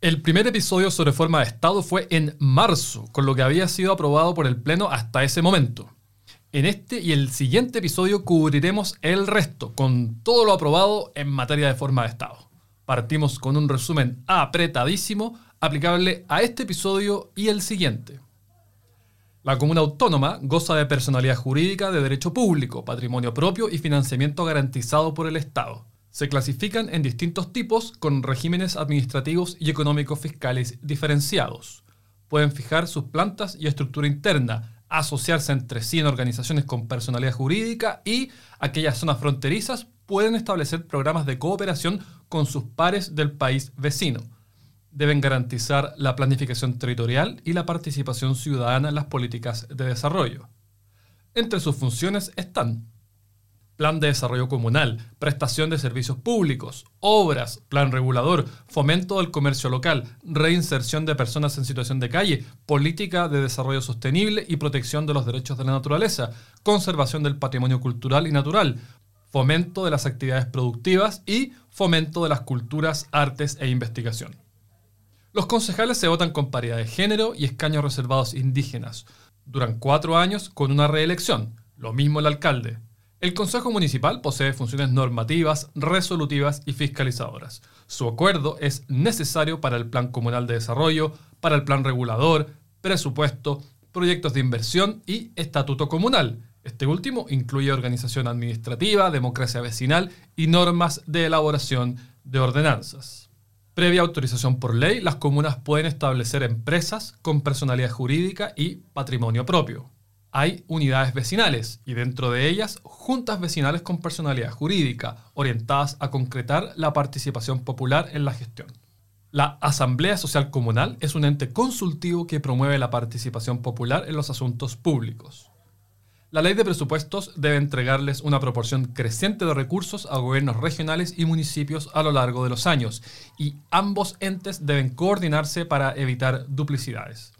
El primer episodio sobre forma de Estado fue en marzo, con lo que había sido aprobado por el Pleno hasta ese momento. En este y el siguiente episodio cubriremos el resto, con todo lo aprobado en materia de forma de Estado. Partimos con un resumen apretadísimo aplicable a este episodio y el siguiente. La comuna autónoma goza de personalidad jurídica de derecho público, patrimonio propio y financiamiento garantizado por el Estado. Se clasifican en distintos tipos con regímenes administrativos y económicos fiscales diferenciados. Pueden fijar sus plantas y estructura interna, asociarse entre sí en organizaciones con personalidad jurídica y aquellas zonas fronterizas pueden establecer programas de cooperación con sus pares del país vecino. Deben garantizar la planificación territorial y la participación ciudadana en las políticas de desarrollo. Entre sus funciones están plan de desarrollo comunal, prestación de servicios públicos, obras, plan regulador, fomento del comercio local, reinserción de personas en situación de calle, política de desarrollo sostenible y protección de los derechos de la naturaleza, conservación del patrimonio cultural y natural, fomento de las actividades productivas y fomento de las culturas, artes e investigación. Los concejales se votan con paridad de género y escaños reservados indígenas. Duran cuatro años con una reelección. Lo mismo el alcalde. El Consejo Municipal posee funciones normativas, resolutivas y fiscalizadoras. Su acuerdo es necesario para el Plan Comunal de Desarrollo, para el Plan Regulador, presupuesto, proyectos de inversión y estatuto comunal. Este último incluye organización administrativa, democracia vecinal y normas de elaboración de ordenanzas. Previa autorización por ley, las comunas pueden establecer empresas con personalidad jurídica y patrimonio propio hay unidades vecinales y dentro de ellas juntas vecinales con personalidad jurídica, orientadas a concretar la participación popular en la gestión. La Asamblea Social Comunal es un ente consultivo que promueve la participación popular en los asuntos públicos. La ley de presupuestos debe entregarles una proporción creciente de recursos a gobiernos regionales y municipios a lo largo de los años, y ambos entes deben coordinarse para evitar duplicidades.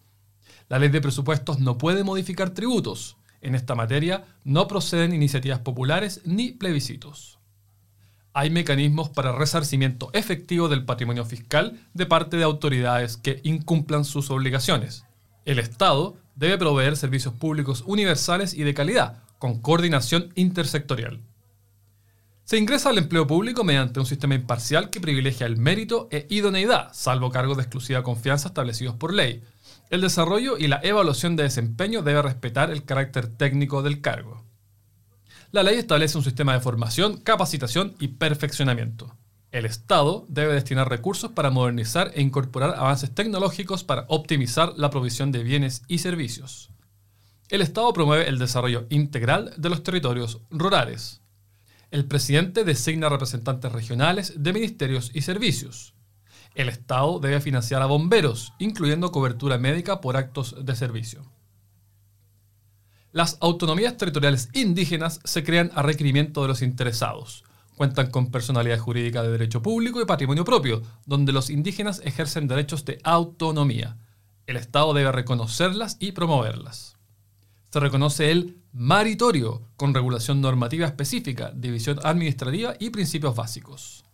La ley de presupuestos no puede modificar tributos. En esta materia no proceden iniciativas populares ni plebiscitos. Hay mecanismos para resarcimiento efectivo del patrimonio fiscal de parte de autoridades que incumplan sus obligaciones. El Estado debe proveer servicios públicos universales y de calidad, con coordinación intersectorial. Se ingresa al empleo público mediante un sistema imparcial que privilegia el mérito e idoneidad, salvo cargos de exclusiva confianza establecidos por ley, el desarrollo y la evaluación de desempeño debe respetar el carácter técnico del cargo. La ley establece un sistema de formación, capacitación y perfeccionamiento. El Estado debe destinar recursos para modernizar e incorporar avances tecnológicos para optimizar la provisión de bienes y servicios. El Estado promueve el desarrollo integral de los territorios rurales. El presidente designa representantes regionales de ministerios y servicios. El Estado debe financiar a bomberos, incluyendo cobertura médica por actos de servicio. Las autonomías territoriales indígenas se crean a requerimiento de los interesados. Cuentan con personalidad jurídica de derecho público y patrimonio propio, donde los indígenas ejercen derechos de autonomía. El Estado debe reconocerlas y promoverlas. Se reconoce el maritorio, con regulación normativa específica, división administrativa y principios básicos.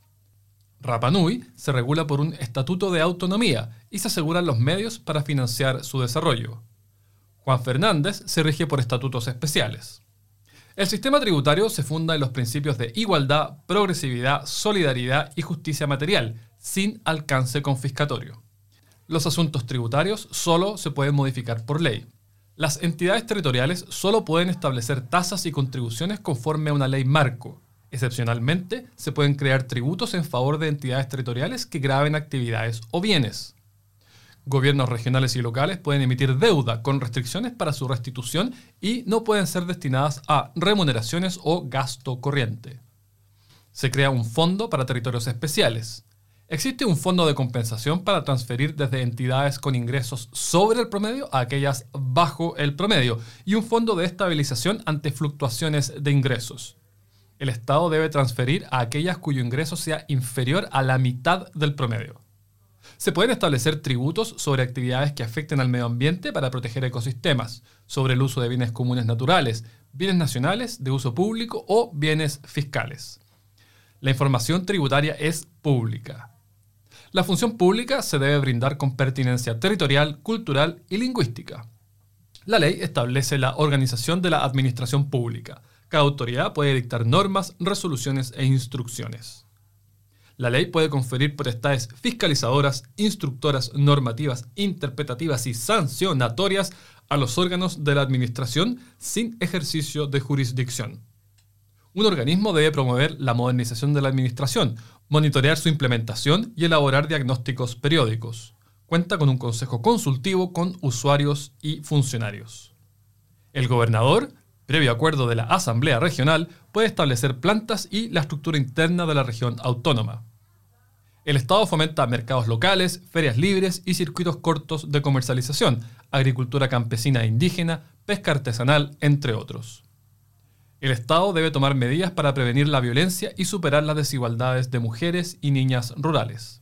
Rapanui se regula por un estatuto de autonomía y se aseguran los medios para financiar su desarrollo. Juan Fernández se rige por estatutos especiales. El sistema tributario se funda en los principios de igualdad, progresividad, solidaridad y justicia material, sin alcance confiscatorio. Los asuntos tributarios solo se pueden modificar por ley. Las entidades territoriales solo pueden establecer tasas y contribuciones conforme a una ley marco, Excepcionalmente, se pueden crear tributos en favor de entidades territoriales que graben actividades o bienes. Gobiernos regionales y locales pueden emitir deuda con restricciones para su restitución y no pueden ser destinadas a remuneraciones o gasto corriente. Se crea un fondo para territorios especiales. Existe un fondo de compensación para transferir desde entidades con ingresos sobre el promedio a aquellas bajo el promedio y un fondo de estabilización ante fluctuaciones de ingresos el Estado debe transferir a aquellas cuyo ingreso sea inferior a la mitad del promedio. Se pueden establecer tributos sobre actividades que afecten al medio ambiente para proteger ecosistemas, sobre el uso de bienes comunes naturales, bienes nacionales de uso público o bienes fiscales. La información tributaria es pública. La función pública se debe brindar con pertinencia territorial, cultural y lingüística. La ley establece la organización de la administración pública. Cada autoridad puede dictar normas, resoluciones e instrucciones. La ley puede conferir potestades fiscalizadoras, instructoras, normativas, interpretativas y sancionatorias a los órganos de la administración sin ejercicio de jurisdicción. Un organismo debe promover la modernización de la administración, monitorear su implementación y elaborar diagnósticos periódicos. Cuenta con un consejo consultivo con usuarios y funcionarios. El gobernador, previo acuerdo de la Asamblea Regional, puede establecer plantas y la estructura interna de la región autónoma. El Estado fomenta mercados locales, ferias libres y circuitos cortos de comercialización, agricultura campesina e indígena, pesca artesanal, entre otros. El Estado debe tomar medidas para prevenir la violencia y superar las desigualdades de mujeres y niñas rurales.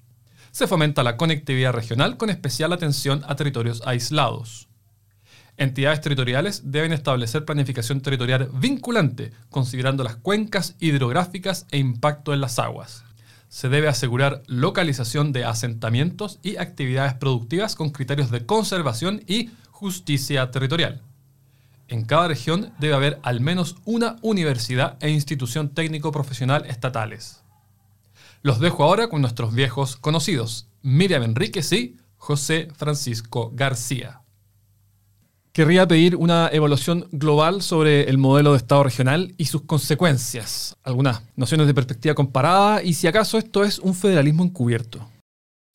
Se fomenta la conectividad regional con especial atención a territorios aislados. Entidades territoriales deben establecer planificación territorial vinculante, considerando las cuencas hidrográficas e impacto en las aguas. Se debe asegurar localización de asentamientos y actividades productivas con criterios de conservación y justicia territorial. En cada región debe haber al menos una universidad e institución técnico-profesional estatales. Los dejo ahora con nuestros viejos conocidos, Miriam Enríquez y José Francisco García. Querría pedir una evaluación global sobre el modelo de Estado regional y sus consecuencias, algunas nociones de perspectiva comparada y si acaso esto es un federalismo encubierto.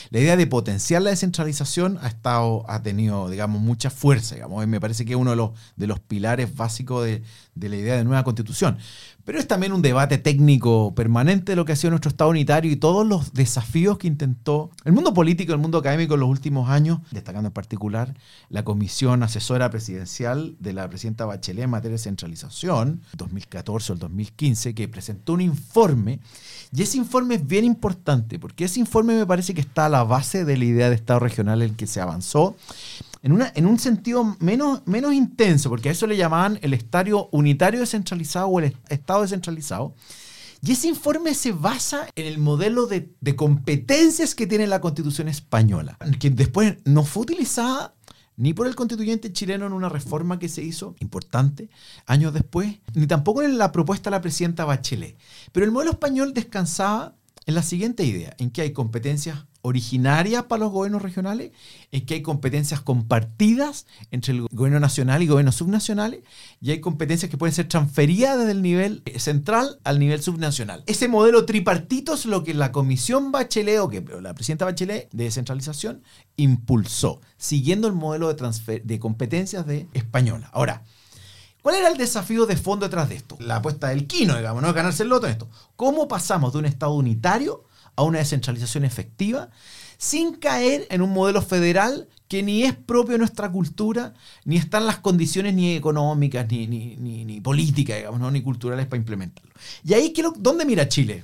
La idea de potenciar la descentralización ha, estado, ha tenido, digamos, mucha fuerza, digamos, me parece que es uno de los, pilares básicos de, la idea de nueva constitución. Pero es también un debate técnico permanente de lo que ha sido nuestro Estado unitario y todos los desafíos que intentó el mundo político, el mundo académico en los últimos años, destacando en particular la Comisión Asesora Presidencial de la Presidenta Bachelet en materia de centralización, 2014 o el 2015, que presentó un informe. Y ese informe es bien importante, porque ese informe me parece que está a la base de la idea de Estado regional en que se avanzó en, una, en un sentido menos, menos intenso, porque a eso le llamaban el estadio unitario descentralizado o el Estado descentralizado. Y ese informe se basa en el modelo de, de, competencias que tiene la Constitución española, que después no fue utilizada ni por el constituyente chileno en una reforma que se hizo importante años después, ni tampoco en la propuesta de la presidenta Bachelet. Pero el modelo español descansaba en la siguiente idea, en que hay competencias originarias para los gobiernos regionales, en que hay competencias compartidas entre el gobierno nacional y gobiernos subnacionales, y hay competencias que pueden ser transferidas desde el nivel central al nivel subnacional. Ese modelo tripartito es lo que la Comisión Bachelet, o que la presidenta Bachelet de descentralización, impulsó, siguiendo el modelo de, de competencias de española. Ahora, ¿Cuál era el desafío de fondo detrás de esto? La apuesta del Quino, digamos, no ganarse el loto en esto. ¿Cómo pasamos de un Estado unitario a una descentralización efectiva sin caer en un modelo federal que ni es propio de nuestra cultura, ni están las condiciones ni económicas, ni, ni, políticas, digamos, ni culturales para implementarlo. Y ahí, ¿dónde mira Chile?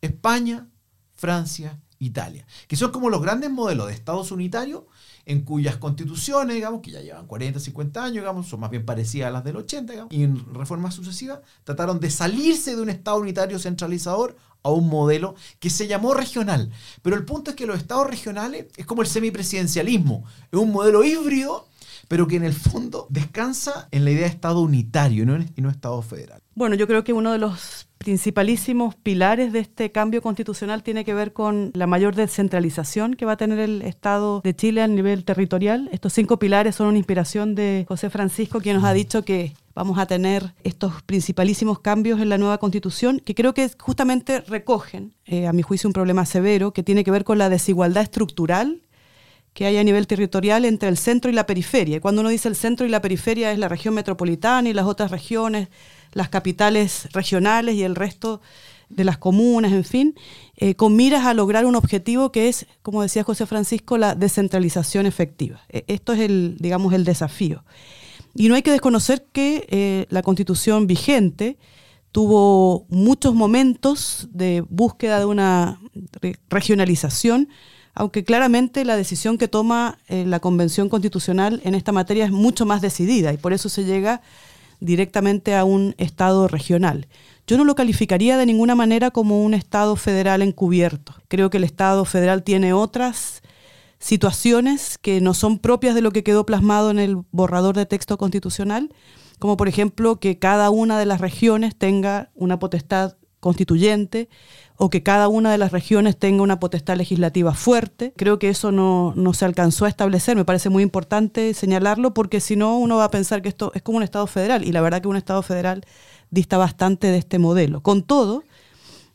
España, Francia, Italia, que son como los grandes modelos de estados unitarios en cuyas constituciones, digamos, que ya llevan 40, 50 años, digamos, son más bien parecidas a las del 80, digamos, y en reformas sucesivas trataron de salirse de un Estado unitario centralizador a un modelo que se llamó regional. Pero el punto es que los estados regionales es como el semipresidencialismo, es un modelo híbrido pero que en el fondo descansa en la idea de Estado unitario y no, en, y no Estado federal. Bueno, yo creo que uno de los principalísimos pilares de este cambio constitucional tiene que ver con la mayor descentralización que va a tener el Estado de Chile a nivel territorial. Estos cinco pilares son una inspiración de José Francisco, quien nos ha dicho que vamos a tener estos principalísimos cambios en la nueva constitución que creo que justamente recogen, eh, a mi juicio, un problema severo que tiene que ver con la desigualdad estructural que hay a nivel territorial entre el centro y la periferia. Cuando uno dice el centro y la periferia es la región metropolitana y las otras regiones, las capitales regionales y el resto de las comunas, en fin, eh, con miras a lograr un objetivo que es, como decía José Francisco, la descentralización efectiva. E, esto es el, digamos, el desafío. Y no hay que desconocer que eh, la constitución vigente tuvo muchos momentos de búsqueda de una regionalización, aunque claramente la decisión que toma eh, la Convención Constitucional en esta materia es mucho más decidida y por eso se llega directamente a un Estado regional. Yo no lo calificaría de ninguna manera como un Estado federal encubierto. Creo que el Estado federal tiene otras situaciones que no son propias de lo que quedó plasmado en el borrador de texto constitucional, como por ejemplo que cada una de las regiones tenga una potestad constituyente o que cada una de las regiones tenga una potestad legislativa fuerte. Creo que eso no, se alcanzó a establecer. Me parece muy importante señalarlo porque si no uno va a pensar que esto es como un Estado federal y la verdad que un Estado federal dista bastante de este modelo. Con todo,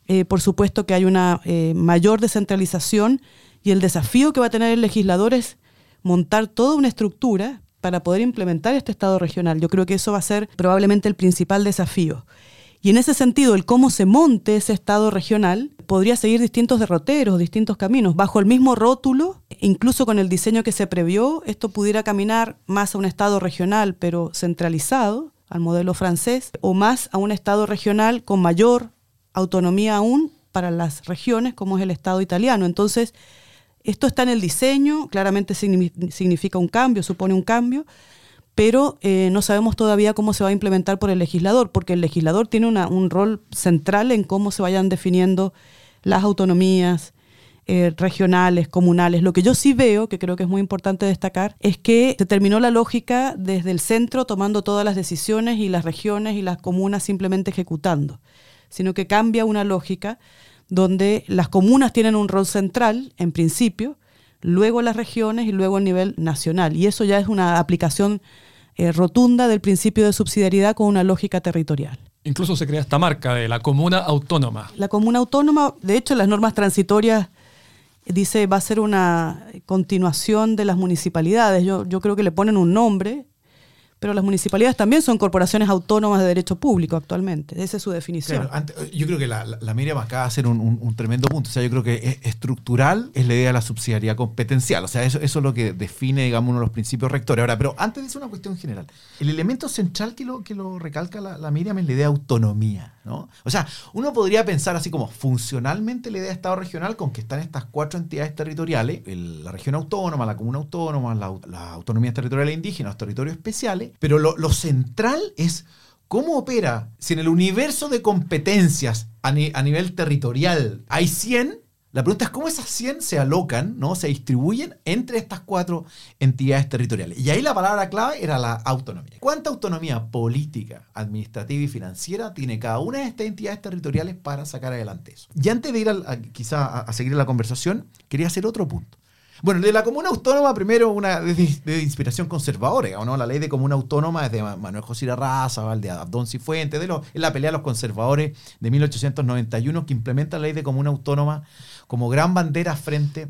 eh, por supuesto que hay una eh, mayor descentralización y el desafío que va a tener el legislador es montar toda una estructura para poder implementar este Estado regional. Yo creo que eso va a ser probablemente el principal desafío. Y en ese sentido, el cómo se monte ese Estado regional podría seguir distintos derroteros, distintos caminos. Bajo el mismo rótulo, incluso con el diseño que se previó, esto pudiera caminar más a un Estado regional, pero centralizado, al modelo francés, o más a un Estado regional con mayor autonomía aún para las regiones, como es el Estado italiano. Entonces, esto está en el diseño, claramente significa un cambio, supone un cambio, pero eh, no sabemos todavía cómo se va a implementar por el legislador, porque el legislador tiene un rol central en cómo se vayan definiendo las autonomías eh, regionales, comunales. Lo que yo sí veo, que creo que es muy importante destacar, es que se terminó la lógica desde el centro tomando todas las decisiones y las regiones y las comunas simplemente ejecutando, sino que cambia una lógica donde las comunas tienen un rol central, en principio, luego las regiones y luego el nivel nacional. Y eso ya es una aplicación eh, rotunda del principio de subsidiariedad con una lógica territorial. Incluso se crea esta marca de la comuna autónoma. La comuna autónoma, de hecho, las normas transitorias dice va a ser una continuación de las municipalidades. Yo, yo creo que le ponen un nombre, pero las municipalidades también son corporaciones autónomas de derecho público actualmente. Esa es su definición. yo creo que la, la, Miriam acaba de hacer un, tremendo punto. O sea, yo creo que es estructural es la idea de la subsidiariedad competencial. O sea, eso, eso es lo que define, digamos, uno de los principios rectores. Ahora, pero antes eso, una cuestión general. El elemento central que lo, que lo recalca la, la Miriam es la idea de autonomía. ¿No? O sea, uno podría pensar así como funcionalmente la idea de Estado regional con que están estas cuatro entidades territoriales, la región autónoma, la comuna autónoma, la, la autonomía territorial indígena, los territorios especiales, pero lo, central es cómo opera. Si en el universo de competencias a, nivel territorial hay 100, la pregunta es cómo esas 100 se alocan, ¿no? se distribuyen entre estas cuatro entidades territoriales. Y ahí la palabra clave era la autonomía. ¿Cuánta autonomía política, administrativa y financiera tiene cada una de estas entidades territoriales para sacar adelante eso? Y antes de ir quizá a, a seguir la conversación, quería hacer otro punto. Bueno, de la comuna autónoma, primero una de, inspiración conservadora, ¿no? La ley de comuna autónoma es de Manuel José Raza, de Abdón Cifuentes, es la pelea de los conservadores de 1891 que implementa la ley de comuna autónoma como gran bandera frente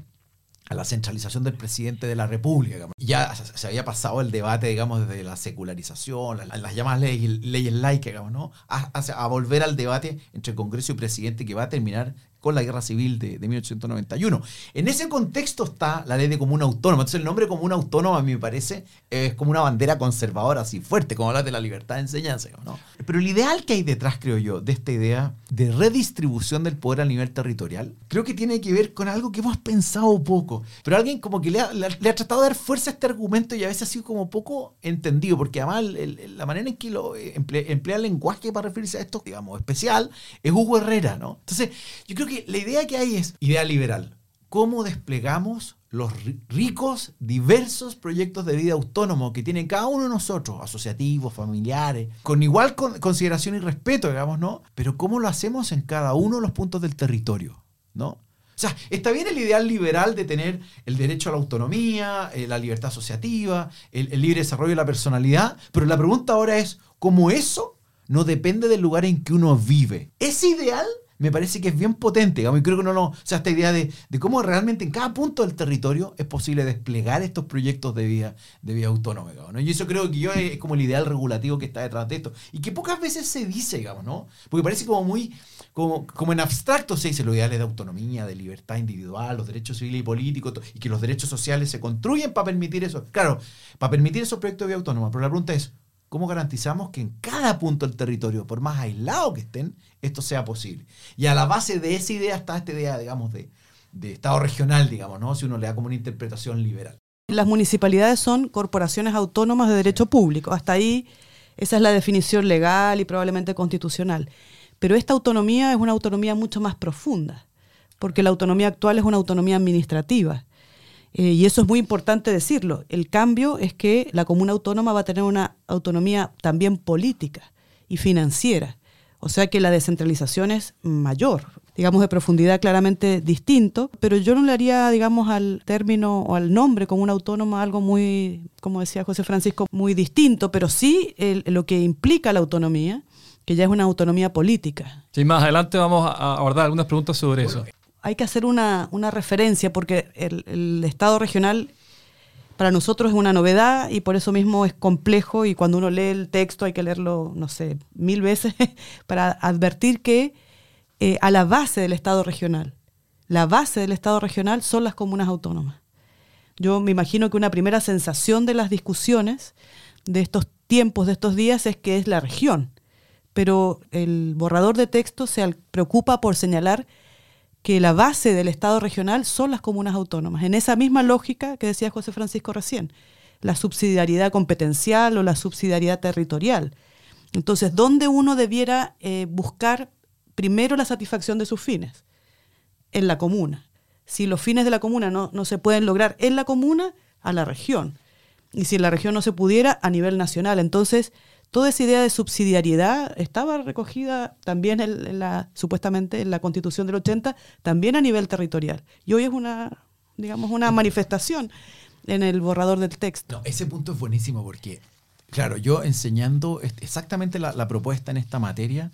a la centralización del presidente de la República. Ya se había pasado el debate, digamos, desde la secularización, las, llamadas leyes, leyes laicas, ¿no? A, volver al debate entre Congreso y presidente que va a terminar con la guerra civil de, 1891. En ese contexto está la ley de comuna autónoma. Entonces el nombre comuna autónoma, a mí me parece, es como una bandera conservadora así fuerte, como hablar de la libertad de enseñanza. ¿no? Pero el ideal que hay detrás, creo yo, de esta idea de redistribución del poder a nivel territorial, creo que tiene que ver con algo que hemos pensado poco. Pero alguien como que le ha, tratado de dar fuerza a este argumento y a veces ha sido como poco entendido, porque además la manera en que lo emplea, emplea el lenguaje para referirse a esto, digamos, especial, es Hugo Herrera, ¿no? Entonces, yo creo que la idea que hay es idea liberal. ¿Cómo desplegamos los ricos, diversos proyectos de vida autónomo que tiene cada uno de nosotros, asociativos, familiares, con igual consideración y respeto, digamos, ¿no? Pero cómo lo hacemos en cada uno de los puntos del territorio, ¿no? O sea, está bien el ideal liberal de tener el derecho a la autonomía, eh, la libertad asociativa, el, el libre desarrollo de la personalidad, pero la pregunta ahora es, ¿cómo eso no depende del lugar en que uno vive? ¿Es ideal me parece que es bien potente. Digamos, y creo que no, no, o sea, esta idea de, cómo realmente en cada punto del territorio es posible desplegar estos proyectos de vida, de vida autónoma. ¿no? Y eso creo que yo es, como el ideal regulativo que está detrás de esto. Y que pocas veces se dice, digamos, ¿no? Porque parece como muy, como, como en abstracto se dice los ideales de autonomía, de libertad individual, los derechos civiles y políticos, y que los derechos sociales se construyen para permitir eso. Claro, para permitir esos proyectos de vida autónoma. Pero la pregunta es, ¿Cómo garantizamos que en cada punto del territorio, por más aislado que estén, esto sea posible? Y a la base de esa idea está esta idea, digamos, de, Estado regional, digamos, ¿no? Si uno le da como una interpretación liberal. Las municipalidades son corporaciones autónomas de derecho público. Hasta ahí Esa es la definición legal y probablemente constitucional. Pero esta autonomía es una autonomía mucho más profunda, porque la autonomía actual es una autonomía administrativa. Eh, y eso es muy importante decirlo. El cambio es que la comuna autónoma va a tener una autonomía también política y financiera. O sea que la descentralización es mayor, digamos de profundidad claramente distinto, pero yo no le haría, digamos, al término o al nombre como autónoma algo muy, como decía José Francisco, muy distinto, pero sí lo que implica la autonomía, que ya es una autonomía política. Sí, más adelante vamos a abordar algunas preguntas sobre eso. Hay que hacer una, referencia porque el, el Estado regional para nosotros es una novedad y por eso mismo es complejo y cuando uno lee el texto hay que leerlo, no sé, mil veces para advertir que eh, a la base del Estado regional, la base del Estado regional son las comunas autónomas. Yo me imagino que una primera sensación de las discusiones de estos tiempos, de estos días, es que es la región, pero el borrador de texto se preocupa por señalar que la base del Estado regional son las comunas autónomas, en esa misma lógica que decía José Francisco recién, la subsidiariedad competencial o la subsidiariedad territorial. Entonces, ¿dónde uno debiera eh, buscar primero la satisfacción de sus fines? En la comuna. Si los fines de la comuna no, no se pueden lograr en la comuna, a la región. Y si en la región no se pudiera, a nivel nacional. Entonces, toda esa idea de subsidiariedad estaba recogida también en, la, supuestamente en la constitución del 80, también a nivel territorial. Y hoy es una, digamos, una manifestación en el borrador del texto. ese punto es buenísimo porque, claro, yo enseñando exactamente la propuesta en esta materia,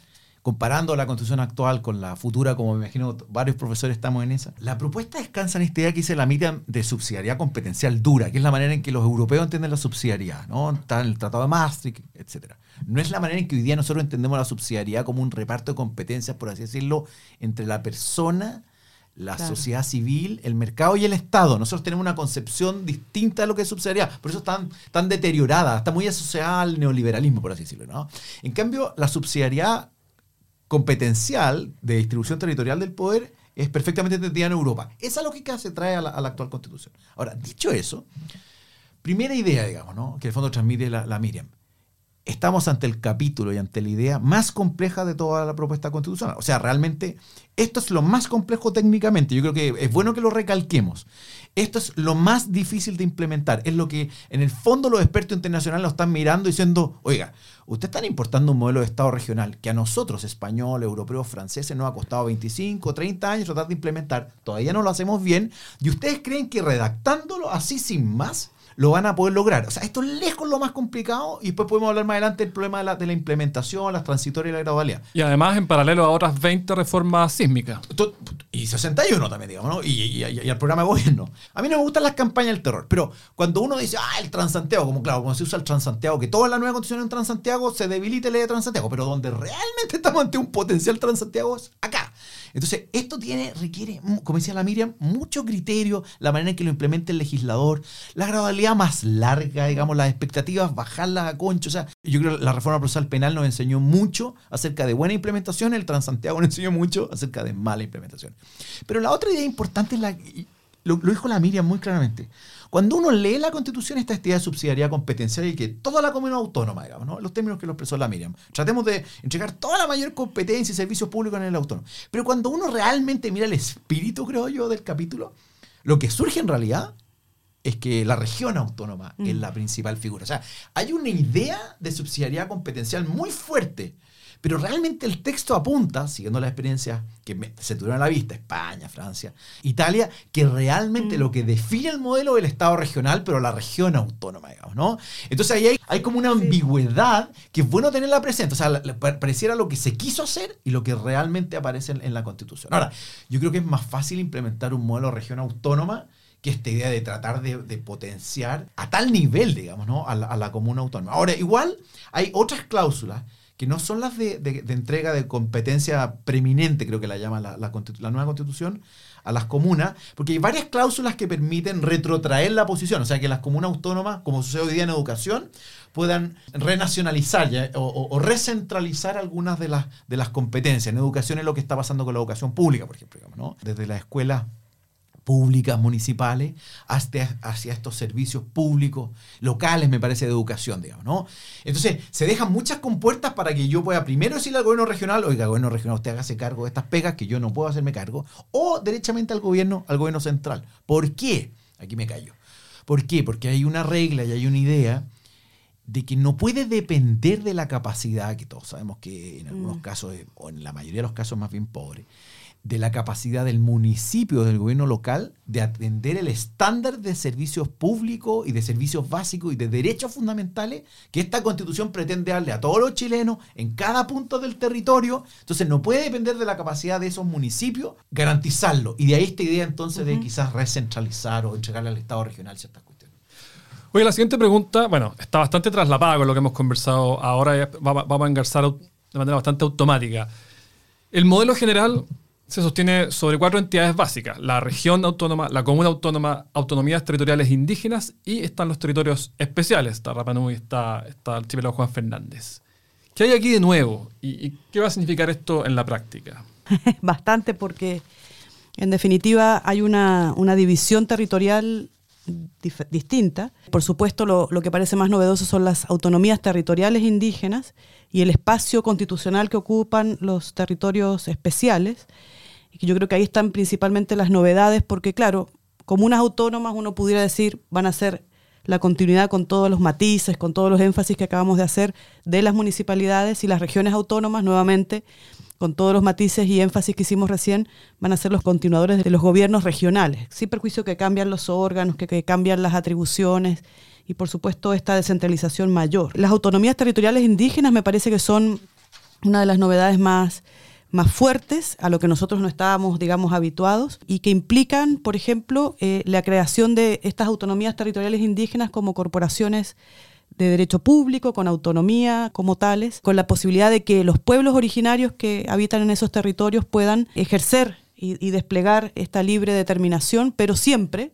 comparando la constitución actual con la futura, como me imagino varios profesores estamos en esa, la propuesta descansa en esta idea que dice la Miriam de subsidiariedad competencial dura, que es la manera en que los europeos entienden la subsidiariedad, ¿no? Está en el Tratado de Maastricht, etc. No es la manera en que hoy día nosotros entendemos la subsidiariedad como un reparto de competencias, por así decirlo, entre la persona, la sociedad civil, el mercado y el Estado. Nosotros tenemos una concepción distinta de lo que es subsidiariedad, por eso están tan deteriorada, está muy asociada al neoliberalismo, por así decirlo. ¿no? En cambio, la subsidiariedad competencial de distribución territorial del poder es perfectamente entendida en Europa. Esa lógica se trae a la, actual constitución. Ahora, dicho eso, primera idea, digamos, ¿no? que el fondo transmite la, la Miriam. Estamos ante el capítulo y ante la idea más compleja de toda la propuesta constitucional. O sea, realmente esto es lo más complejo técnicamente. Yo creo que es bueno que lo recalquemos. Esto es lo más difícil de implementar. Es lo que en el fondo los expertos internacionales lo están mirando diciendo, oiga, ustedes están importando un modelo de Estado regional que a nosotros, españoles, europeos, franceses, nos ha costado 25, 30 años tratar de implementar. Todavía no lo hacemos bien. Y ustedes creen que redactándolo así sin más, lo van a poder lograr. O sea, esto es lejos lo más complicado y después podemos hablar más adelante del problema de la, implementación, las transitorias y la gradualidad. Y además en paralelo a otras 20 reformas sísmicas. Y 61 también, digamos, ¿no? Y, el programa de gobierno. A mí no me gustan las campañas del terror, pero cuando uno dice, ah, el Transantiago, como claro, cuando se usa el Transantiago, que toda la nueva constitución en Transantiago se debilita la ley de Transantiago, pero donde realmente estamos ante un potencial Transantiago es acá. Entonces, esto tiene, requiere, como decía la Miriam, mucho criterio, la manera en que lo implemente el legislador, la gradualidad más larga, digamos, las expectativas, bajarlas a concho. O sea, yo creo que la reforma procesal penal nos enseñó mucho acerca de buena implementación, el Transantiago nos enseñó mucho acerca de mala implementación. Pero la otra idea importante es la, lo, lo dijo la Miriam muy claramente. Cuando uno lee la Constitución, esta idea de subsidiariedad competencial y que toda la comunidad autónoma, digamos, ¿no? los términos que lo expresó la Miriam, tratemos de entregar toda la mayor competencia y servicios públicos en el autónomo. Pero cuando uno realmente mira el espíritu, creo yo, del capítulo, lo que surge en realidad es que la región autónoma es mm. la principal figura. O sea, hay una idea de subsidiariedad competencial muy fuerte pero realmente el texto apunta, siguiendo la experiencia que se tuvieron a la vista, España, Francia, Italia, que realmente mm. lo que define el modelo es el Estado regional, pero la región autónoma, digamos, ¿no? Entonces ahí hay, como una ambigüedad que es bueno tenerla presente. O sea, pareciera lo que se quiso hacer y lo que realmente aparece en, la Constitución. Ahora, yo creo que es más fácil implementar un modelo de región autónoma que esta idea de tratar de, potenciar a tal nivel, digamos, ¿no? a la, a la comuna autónoma. Ahora, igual hay otras cláusulas que no son las de, entrega de competencia preeminente, creo que la llama la, nueva constitución, a las comunas, porque hay varias cláusulas que permiten retrotraer la posición, o sea, que las comunas autónomas, como sucede hoy día en educación, puedan renacionalizar o, recentralizar algunas de las, de las competencias. En educación es lo que está pasando con la educación pública, por ejemplo, ¿no? desde la escuela públicas municipales hasta hacia estos servicios públicos locales, me parece, de educación, digamos, ¿no? Entonces, se dejan muchas compuertas para que yo pueda primero decirle al gobierno regional, oiga, gobierno regional, usted hágase cargo de estas pegas que yo no puedo hacerme cargo, o derechamente al gobierno, al gobierno central. ¿Por qué? Aquí me callo. ¿Por qué? Porque hay una regla y hay una idea de que no puede depender de la capacidad, que todos sabemos que en algunos mm. casos, o en la mayoría de los casos más bien pobre, de la capacidad del municipio, del gobierno local, de atender el estándar de servicios públicos y de servicios básicos y de derechos fundamentales que esta constitución pretende darle a todos los chilenos en cada punto del territorio. Entonces no puede depender de la capacidad de esos municipios garantizarlo. Y de ahí esta idea entonces de quizás recentralizar o entregarle al Estado regional ciertas cuestiones. Oye, la siguiente pregunta, bueno, está bastante traslapada con lo que hemos conversado ahora, vamos a engarzar de manera bastante automática. El modelo general se sostiene sobre cuatro entidades básicas, la región autónoma, la comuna autónoma, autonomías territoriales indígenas y están los territorios especiales, está Rapanui, está, está el archipiélago Juan Fernández. ¿Qué hay aquí de nuevo y, qué va a significar esto en la práctica? Bastante porque en definitiva hay una, división territorial distinta. Por supuesto, lo, lo, que parece más novedoso son las autonomías territoriales indígenas y el espacio constitucional que ocupan los territorios especiales y yo creo que ahí están principalmente las novedades, porque claro, comunas autónomas uno pudiera decir van a ser la continuidad con todos los matices, con todos los énfasis que acabamos de hacer de las municipalidades y las regiones autónomas nuevamente con todos los matices y énfasis que hicimos recién, van a ser los continuadores de los gobiernos regionales, sin perjuicio que cambian los órganos, que, cambian las atribuciones y por supuesto esta descentralización mayor. Las autonomías territoriales indígenas me parece que son una de las novedades más más fuertes a lo que nosotros no estábamos, digamos, habituados y que implican, por ejemplo, eh, la creación de estas autonomías territoriales indígenas como corporaciones de derecho público, con autonomía como tales, con la posibilidad de que los pueblos originarios que habitan en esos territorios puedan ejercer y, desplegar esta libre determinación, pero siempre,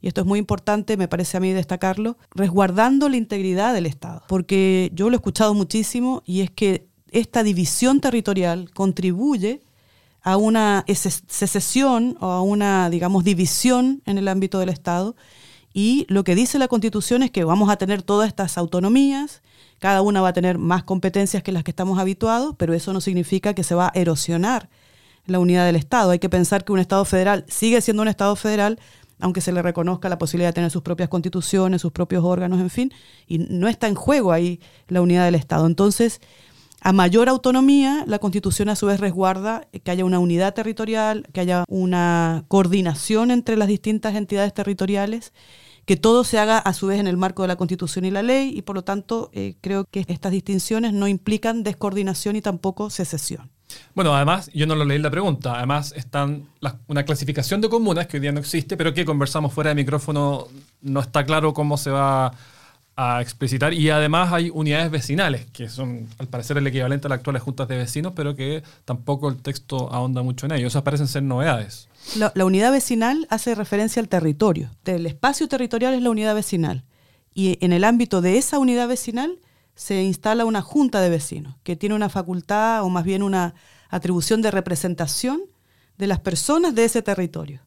y esto es muy importante, me parece a mí destacarlo, resguardando la integridad del Estado. Porque yo lo he escuchado muchísimo y es que esta división territorial contribuye a una secesión o a una, digamos, división en el ámbito del Estado. Y lo que dice la Constitución es que vamos a tener todas estas autonomías, cada una va a tener más competencias que las que estamos habituados, pero eso no significa que se va a erosionar la unidad del Estado. Hay que pensar que un Estado federal sigue siendo un Estado federal, aunque se le reconozca la posibilidad de tener sus propias constituciones, sus propios órganos, en fin, y no está en juego ahí la unidad del Estado. Entonces, a mayor autonomía, la Constitución a su vez resguarda que haya una unidad territorial, que haya una coordinación entre las distintas entidades territoriales, que todo se haga a su vez en el marco de la Constitución y la ley, y por lo tanto eh, creo que estas distinciones no implican descoordinación y tampoco secesión. Bueno, además, yo no lo leí la pregunta, además están una clasificación de comunas que hoy día no existe, pero que conversamos fuera de micrófono, no está claro cómo se va a explicitar. Y además hay unidades vecinales, que son al parecer el equivalente a las actuales juntas de vecinos, pero que tampoco el texto ahonda mucho en ello. Esas parecen ser novedades. La, unidad vecinal hace referencia al territorio. El espacio territorial es la unidad vecinal. Y en el ámbito de esa unidad vecinal se instala una junta de vecinos, que tiene una facultad o más bien una atribución de representación de las personas de ese territorio.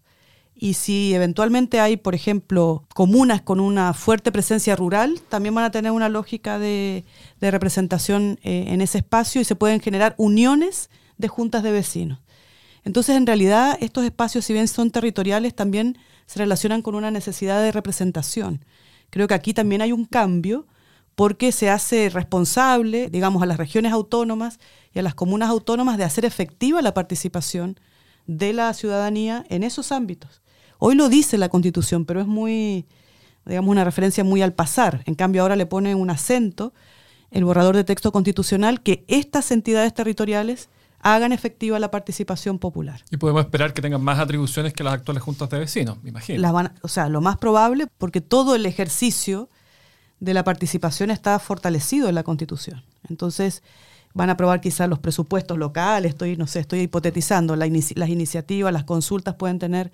Y si eventualmente hay, por ejemplo, comunas con una fuerte presencia rural, también van a tener una lógica de, representación eh, en ese espacio y se pueden generar uniones de juntas de vecinos. Entonces, en realidad, estos espacios, si bien son territoriales, también se relacionan con una necesidad de representación. Creo que aquí también hay un cambio porque se hace responsable, digamos, a las regiones autónomas y a las comunas autónomas de hacer efectiva la participación de la ciudadanía en esos ámbitos. Hoy lo dice la Constitución, pero es muy, digamos, una referencia muy al pasar. En cambio, ahora le pone un acento el borrador de texto constitucional que estas entidades territoriales hagan efectiva la participación popular. Y podemos esperar que tengan más atribuciones que las actuales juntas de vecinos, me imagino. o sea, lo más probable, porque todo el ejercicio de la participación está fortalecido en la Constitución. Entonces, van a aprobar quizás los presupuestos locales, estoy, no sé, estoy hipotetizando, las iniciativas, las consultas pueden tener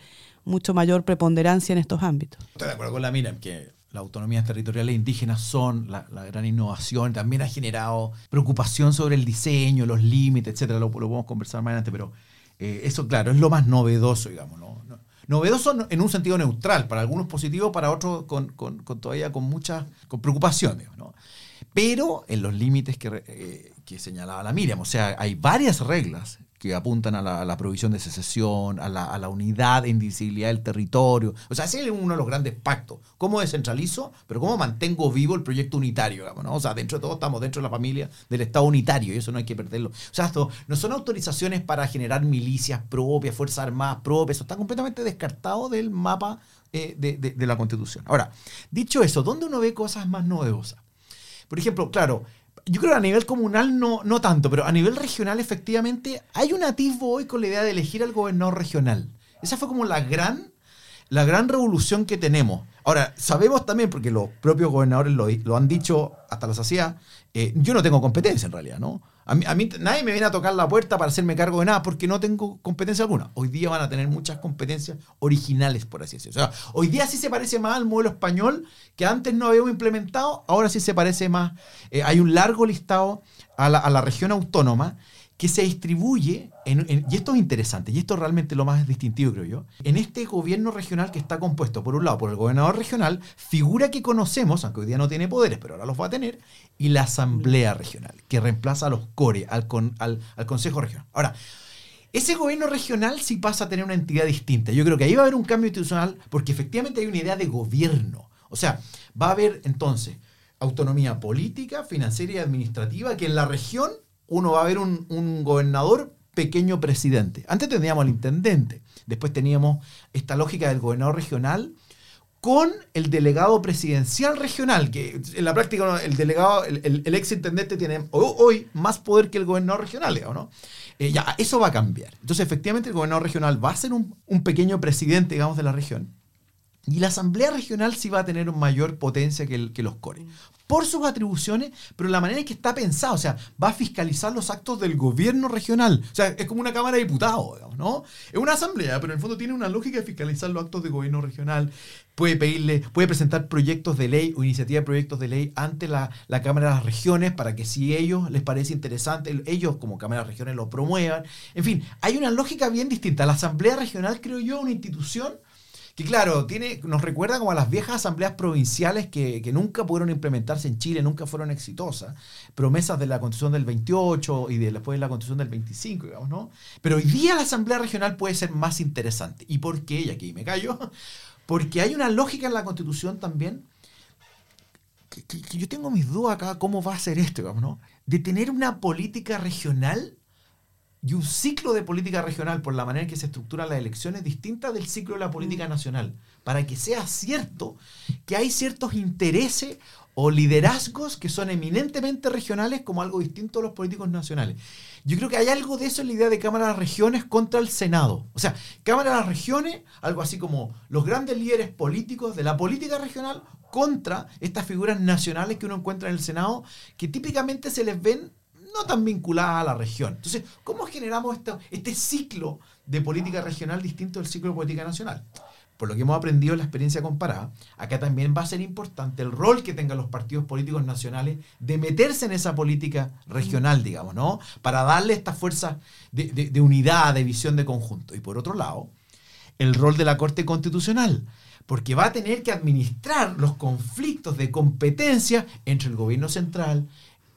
mucho mayor preponderancia en estos ámbitos. Estoy de acuerdo con la mira, que las autonomías territoriales indígenas son la, gran innovación, también ha generado preocupación sobre el diseño, los límites, etcétera, lo, podemos conversar más adelante, pero eh, eso, claro, es lo más novedoso, digamos, ¿no? Novedoso en un sentido neutral, para algunos positivo, para otros con, todavía con muchas con preocupaciones. ¿no? Pero en los límites que, eh, que señalaba la Miriam. O sea, hay varias reglas que apuntan a la, provisión de secesión, a la, unidad e indivisibilidad del territorio. O sea, ese es uno de los grandes pactos. ¿Cómo descentralizo? Pero ¿cómo mantengo vivo el proyecto unitario? O sea, dentro de todo estamos dentro de la familia del Estado unitario y eso no hay que perderlo. O sea, esto no son autorizaciones para generar milicias propias, fuerzas armadas propias. Eso está completamente descartado del mapa eh, de, de la Constitución. Ahora, dicho eso, ¿dónde uno ve cosas más novedosas? Por ejemplo, claro, yo creo que a nivel comunal no, no tanto, pero a nivel regional efectivamente hay un atisbo hoy con la idea de elegir al gobernador regional. Esa fue como la gran, la gran revolución que tenemos. Ahora, sabemos también, porque los propios gobernadores lo, lo han dicho hasta las hacía, eh, yo no tengo competencia en realidad, ¿no? A mí, nadie me viene a tocar la puerta para hacerme cargo de nada porque no tengo competencia alguna. Hoy día van a tener muchas competencias originales, por así decirlo. O sea, hoy día sí se parece más al modelo español que antes no habíamos implementado, ahora sí se parece más. Eh, hay un largo listado a la, a la región autónoma que se distribuye, y esto es interesante, y esto es realmente lo más distintivo, creo yo, en este gobierno regional que está compuesto, por un lado, por el gobernador regional, figura que conocemos, aunque hoy día no tiene poderes, pero ahora los va a tener, y la asamblea regional, que reemplaza a los CORE, al, al, al Consejo Regional. Ahora, ese gobierno regional sí pasa a tener una entidad distinta. Yo creo que ahí va a haber un cambio institucional porque efectivamente hay una idea de gobierno. O sea, va a haber entonces autonomía política, financiera y administrativa que en la región uno va a ver un, gobernador pequeño presidente. Antes teníamos al intendente, después teníamos esta lógica del gobernador regional con el delegado presidencial regional, que en la práctica el delegado, el, ex intendente tiene hoy más poder que el gobernador regional, ¿no? Eh, ya, eso va a cambiar. Entonces, efectivamente, el gobernador regional va a ser un, un pequeño presidente, digamos, de la región. Y la Asamblea Regional sí va a tener mayor potencia que, que los CORE. Por sus atribuciones, pero la manera en que está pensado, o sea, va a fiscalizar los actos del gobierno regional. O sea, es como una Cámara de Diputados, digamos, ¿no? Es una asamblea, pero en el fondo tiene una lógica de fiscalizar los actos del gobierno regional. Puede pedirle, puede presentar proyectos de ley o iniciativa de proyectos de ley ante la, la Cámara de las Regiones para que si ellos les parece interesante, ellos como Cámara de las Regiones lo promuevan. En fin, hay una lógica bien distinta. La Asamblea Regional, creo yo, una institución que claro, tiene, nos recuerda como a las viejas asambleas provinciales que, nunca pudieron implementarse en Chile, nunca fueron exitosas. Promesas de la constitución del 28 y de, después de la constitución del 25, digamos, ¿no? Pero hoy día la asamblea regional puede ser más interesante. ¿Y por qué? Y aquí me callo. Porque hay una lógica en la constitución también que, que yo tengo mis dudas acá, ¿cómo va a ser esto, digamos, ¿no? De tener una política regional y un ciclo de política regional por la manera en que se estructuran las elecciones distinta del ciclo de la política mm. nacional, para que sea cierto que hay ciertos intereses o liderazgos que son eminentemente regionales como algo distinto a los políticos nacionales. Yo creo que hay algo de eso en la idea de Cámara de las Regiones contra el Senado. O sea, Cámara de las Regiones, algo así como los grandes líderes políticos de la política regional contra estas figuras nacionales que uno encuentra en el Senado, que típicamente se les ven no tan vinculada a la región. Entonces, ¿cómo generamos este ciclo de política regional distinto del ciclo de política nacional? Por lo que hemos aprendido en la experiencia comparada, acá también va a ser importante el rol que tengan los partidos políticos nacionales de meterse en esa política regional, digamos, ¿no? Para darle esta fuerza de, de unidad, de visión de conjunto. Y por otro lado, el rol de la Corte Constitucional, porque va a tener que administrar los conflictos de competencia entre el gobierno central,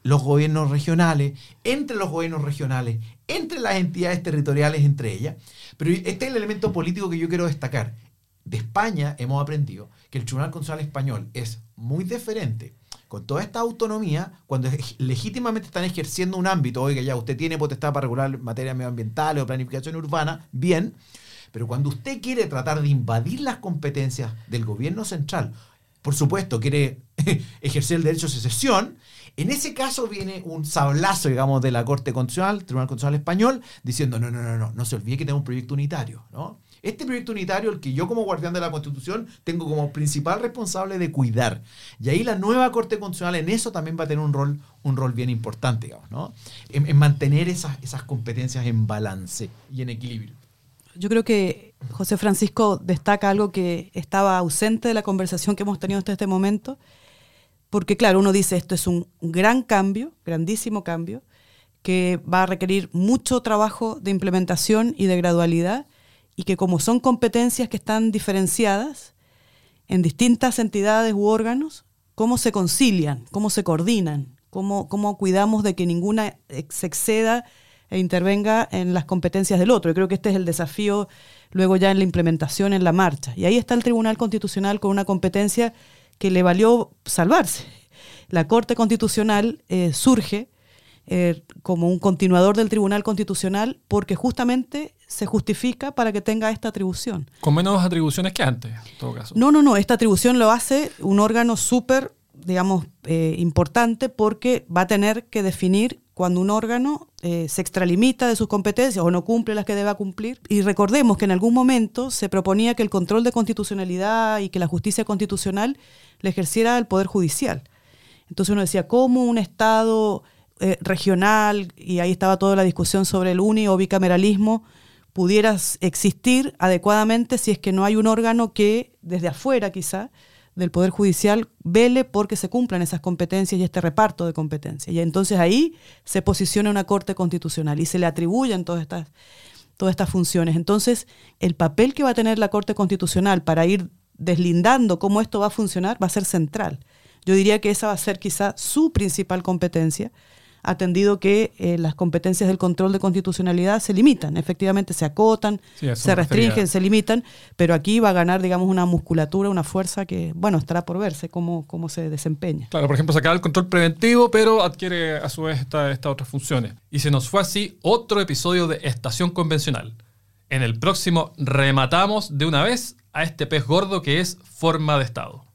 los gobiernos regionales, entre los gobiernos regionales, entre las entidades territoriales, entre ellas. Pero este es el elemento político que yo quiero destacar. De España hemos aprendido que el Tribunal Constitucional Español es muy diferente con toda esta autonomía, cuando legítimamente están ejerciendo un ámbito, oiga, ya usted tiene potestad para regular materias medioambientales o planificación urbana, bien, pero cuando usted quiere tratar de invadir las competencias del gobierno central, por supuesto, quiere ejercer el derecho de secesión, en ese caso viene un sablazo, digamos, de la Corte Constitucional, Tribunal Constitucional Español, diciendo, no, no, no, no, no se olvide que tenemos un proyecto unitario, ¿no? Este proyecto unitario, el que yo como guardián de la Constitución tengo como principal responsable de cuidar. Y ahí la nueva Corte Constitucional en eso también va a tener un rol, un rol bien importante, digamos, ¿no? En, mantener esas, esas competencias en balance y en equilibrio. Yo creo que José Francisco destaca algo que estaba ausente de la conversación que hemos tenido hasta este momento, porque claro, uno dice esto es un gran cambio, grandísimo cambio, que va a requerir mucho trabajo de implementación y de gradualidad, y que como son competencias que están diferenciadas en distintas entidades u órganos, cómo se concilian, cómo se coordinan, cómo, cómo cuidamos de que ninguna se exceda e intervenga en las competencias del otro. Yo creo que este es el desafío luego ya en la implementación, en la marcha. Y ahí está el Tribunal Constitucional con una competencia que le valió salvarse. La Corte Constitucional eh, surge eh, como un continuador del Tribunal Constitucional porque justamente se justifica para que tenga esta atribución. Con menos atribuciones que antes, en todo caso. No, no, no, esta atribución lo hace un órgano súper, digamos, eh, importante porque va a tener que definir cuando un órgano eh, se extralimita de sus competencias o no cumple las que deba cumplir. Y recordemos que en algún momento se proponía que el control de constitucionalidad y que la justicia constitucional le ejerciera el Poder Judicial. Entonces uno decía, ¿cómo un Estado eh, regional, y ahí estaba toda la discusión sobre el uni o bicameralismo, pudiera existir adecuadamente si es que no hay un órgano que desde afuera quizá del Poder Judicial vele porque se cumplan esas competencias y este reparto de competencias. Y entonces ahí se posiciona una Corte Constitucional y se le atribuyen todas estas, todas estas funciones. Entonces, el papel que va a tener la Corte Constitucional para ir deslindando cómo esto va a funcionar va a ser central. Yo diría que esa va a ser quizá su principal competencia, atendido que eh, las competencias del control de constitucionalidad se limitan, efectivamente se acotan, se restringen, se limitan, pero aquí va a ganar, digamos, una musculatura, una fuerza que, bueno, estará por verse cómo, cómo se desempeña. Claro, por ejemplo, se acaba el control preventivo, pero adquiere a su vez estas otras funciones. Y se nos fue así otro episodio de Estación Convencional. En el próximo rematamos de una vez a este pez gordo que es forma de Estado.